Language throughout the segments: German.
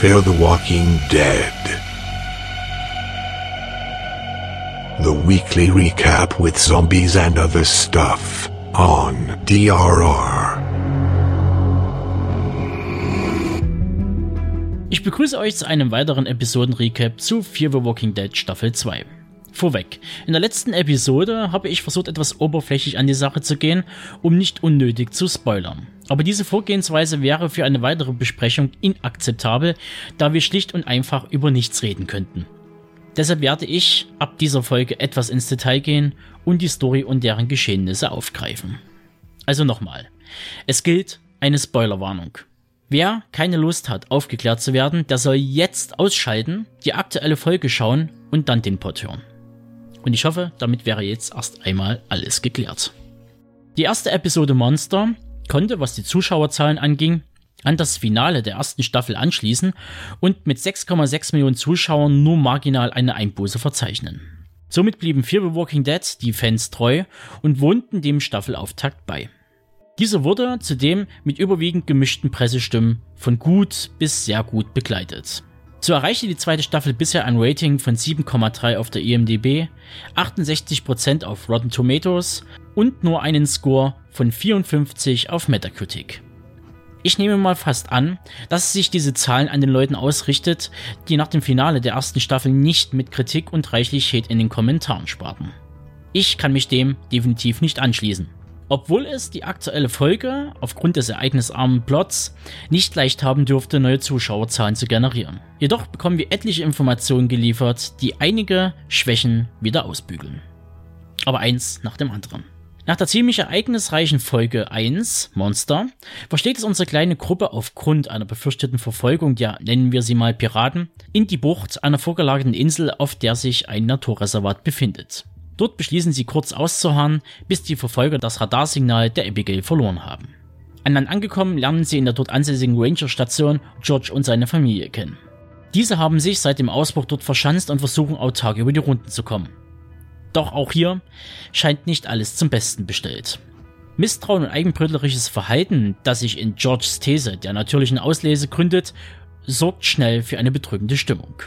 Fear the Walking Dead. The weekly recap with zombies and other stuff on DRR. Ich begrüße euch zu einem weiteren Episoden-Recap zu Fear the Walking Dead Staffel 2. Vorweg, in der letzten Episode habe ich versucht, etwas oberflächlich an die Sache zu gehen, um nicht unnötig zu spoilern. Aber diese Vorgehensweise wäre für eine weitere Besprechung inakzeptabel, da wir schlicht und einfach über nichts reden könnten. Deshalb werde ich ab dieser Folge etwas ins Detail gehen und die Story und deren Geschehnisse aufgreifen. Also nochmal, es gilt eine Spoilerwarnung. Wer keine Lust hat, aufgeklärt zu werden, der soll jetzt ausschalten, die aktuelle Folge schauen und dann den Pod hören. Und ich hoffe, damit wäre jetzt erst einmal alles geklärt. Die erste Episode Monster konnte, was die Zuschauerzahlen anging, an das Finale der ersten Staffel anschließen und mit 6,6 Millionen Zuschauern nur marginal eine Einbuße verzeichnen. Somit blieben Fear the Walking Dead die Fans treu und wohnten dem Staffelauftakt bei. Dieser wurde zudem mit überwiegend gemischten Pressestimmen von gut bis sehr gut begleitet. So erreichte die zweite Staffel bisher ein Rating von 7,3 auf der IMDb, 68% auf Rotten Tomatoes und nur einen Score von 54 auf Metacritic. Ich nehme mal fast an, dass sich diese Zahlen an den Leuten ausrichtet, die nach dem Finale der ersten Staffel nicht mit Kritik und reichlich Hate in den Kommentaren sparten. Ich kann mich dem definitiv nicht anschließen. Obwohl es die aktuelle Folge aufgrund des ereignisarmen Plots nicht leicht haben dürfte, neue Zuschauerzahlen zu generieren. Jedoch bekommen wir etliche Informationen geliefert, die einige Schwächen wieder ausbügeln. Aber eins nach dem anderen. Nach der ziemlich ereignisreichen Folge 1, Monster, versteht es unsere kleine Gruppe aufgrund einer befürchteten Verfolgung der, nennen wir sie mal Piraten, in die Bucht einer vorgelagerten Insel, auf der sich ein Naturreservat befindet. Dort beschließen sie kurz auszuharren, bis die Verfolger das Radarsignal der Abigail verloren haben. An Land angekommen lernen sie in der dort ansässigen Ranger-Station George und seine Familie kennen. Diese haben sich seit dem Ausbruch dort verschanzt und versuchen autark über die Runden zu kommen. Doch auch hier scheint nicht alles zum Besten bestellt. Misstrauen und eigenbrötlerisches Verhalten, das sich in Georges These der natürlichen Auslese gründet, sorgt schnell für eine bedrückende Stimmung.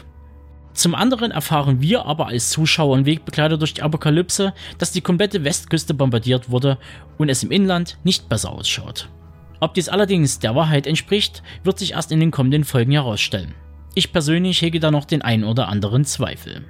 Zum anderen erfahren wir aber als Zuschauer und Wegbegleiter durch die Apokalypse, dass die komplette Westküste bombardiert wurde und es im Inland nicht besser ausschaut. Ob dies allerdings der Wahrheit entspricht, wird sich erst in den kommenden Folgen herausstellen. Ich persönlich hege da noch den ein oder anderen Zweifel.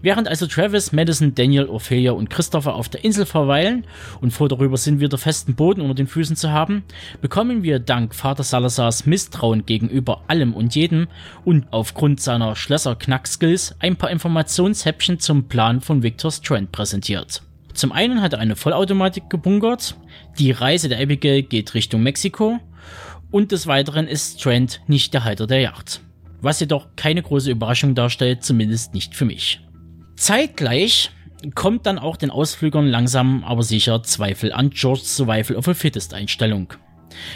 Während also Travis, Madison, Daniel, Ophelia und Christopher auf der Insel verweilen und froh darüber sind, wieder festen Boden unter den Füßen zu haben, bekommen wir dank Vater Salazars Misstrauen gegenüber allem und jedem und aufgrund seiner Schlösser-Knack-Skills ein paar Informationshäppchen zum Plan von Victor Strand präsentiert. Zum einen hat er eine Vollautomatik gebunkert, die Reise der Abigail geht Richtung Mexiko und des Weiteren ist Strand nicht der Halter der Yacht. Was jedoch keine große Überraschung darstellt, zumindest nicht für mich. Zeitgleich kommt dann auch den Ausflügern langsam aber sicher Zweifel an George's Survival of a Fittest Einstellung.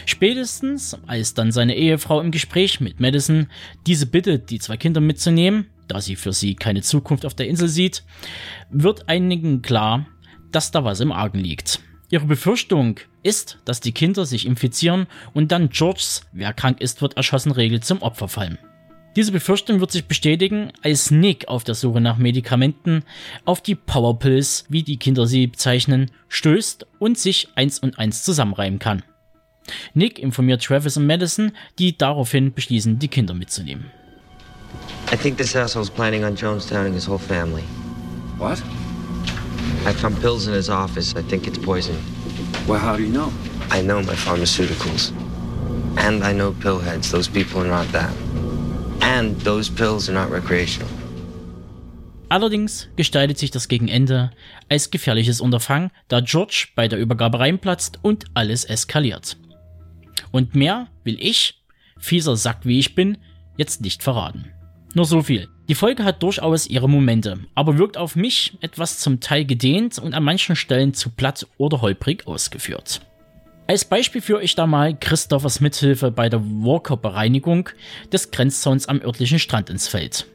Spätestens, als dann seine Ehefrau im Gespräch mit Madison diese bittet, die zwei Kinder mitzunehmen, da sie für sie keine Zukunft auf der Insel sieht, wird einigen klar, dass da was im Argen liegt. Ihre Befürchtung ist, dass die Kinder sich infizieren und dann Georges, wer krank ist, wird erschossen, Regel zum Opfer fallen. Diese Befürchtung wird sich bestätigen, als Nick auf der Suche nach Medikamenten auf die Powerpills, wie die Kinder sie bezeichnen, stößt und sich eins und eins zusammenreimen kann. Nick informiert Travis und Madison, die daraufhin beschließen, die Kinder mitzunehmen. I think this asshole's planning on Jonestown his whole family. What? I found pills in his office. I think it's poison. Well, how do you know? I know my pharmaceuticals. And I know pillheads. Those people are not that. And those pills are not recreational. Allerdings gestaltet sich das gegen Ende als gefährliches Unterfangen, da George bei der Übergabe reinplatzt und alles eskaliert. Und mehr will ich, fieser Sack wie ich bin, jetzt nicht verraten. Nur so viel. Die Folge hat durchaus ihre Momente, aber wirkt auf mich etwas zum Teil gedehnt und an manchen Stellen zu platt oder holprig ausgeführt. Als Beispiel führe ich da mal Christophers Mithilfe bei der Walker-Bereinigung des Grenzzauns am örtlichen Strand ins Feld.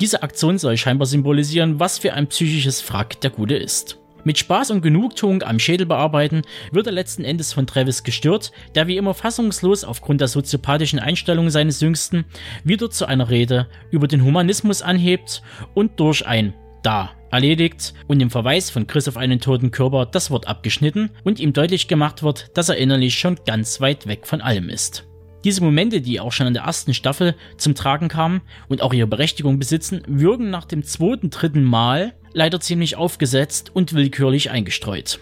Diese Aktion soll scheinbar symbolisieren, was für ein psychisches Frack der Gute ist. Mit Spaß und Genugtuung am Schädel bearbeiten wird er letzten Endes von Travis gestört, der wie immer fassungslos aufgrund der soziopathischen Einstellung seines Jüngsten wieder zu einer Rede über den Humanismus anhebt und durch ein Da erledigt und im Verweis von Chris auf einen toten Körper das Wort abgeschnitten und ihm deutlich gemacht wird, dass er innerlich schon ganz weit weg von allem ist. Diese Momente, die auch schon in der ersten Staffel zum Tragen kamen und auch ihre Berechtigung besitzen, wirken nach dem zweiten, dritten Mal leider ziemlich aufgesetzt und willkürlich eingestreut.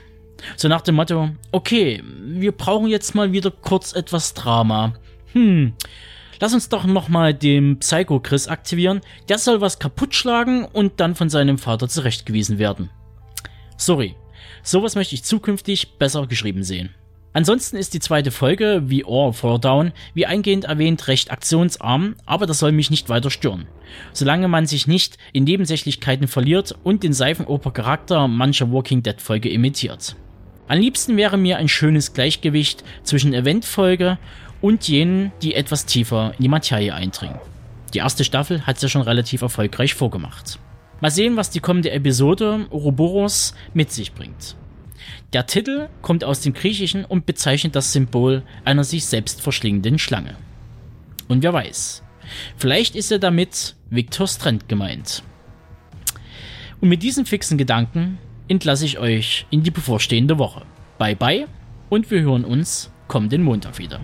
So nach dem Motto, okay, wir brauchen jetzt mal wieder kurz etwas Drama. Hm, lass uns doch nochmal den Psycho Chris aktivieren. Der soll was kaputt schlagen und dann von seinem Vater zurechtgewiesen werden. Sorry, sowas möchte ich zukünftig besser geschrieben sehen. Ansonsten ist die zweite Folge, wie All Fall Down, wie eingehend erwähnt, recht aktionsarm, aber das soll mich nicht weiter stören. Solange man sich nicht in Nebensächlichkeiten verliert und den Seifenoper-Charakter mancher Walking Dead Folge imitiert. Am liebsten wäre mir ein schönes Gleichgewicht zwischen Eventfolge und jenen, die etwas tiefer in die Materie eindringen. Die erste Staffel hat es ja schon relativ erfolgreich vorgemacht. Mal sehen, was die kommende Episode Ouroboros mit sich bringt. Der Titel kommt aus dem Griechischen und bezeichnet das Symbol einer sich selbst verschlingenden Schlange. Und wer weiß, vielleicht ist er damit Viktor Strand gemeint. Und mit diesen fixen Gedanken entlasse ich euch in die bevorstehende Woche. Bye bye und wir hören uns kommenden Montag wieder.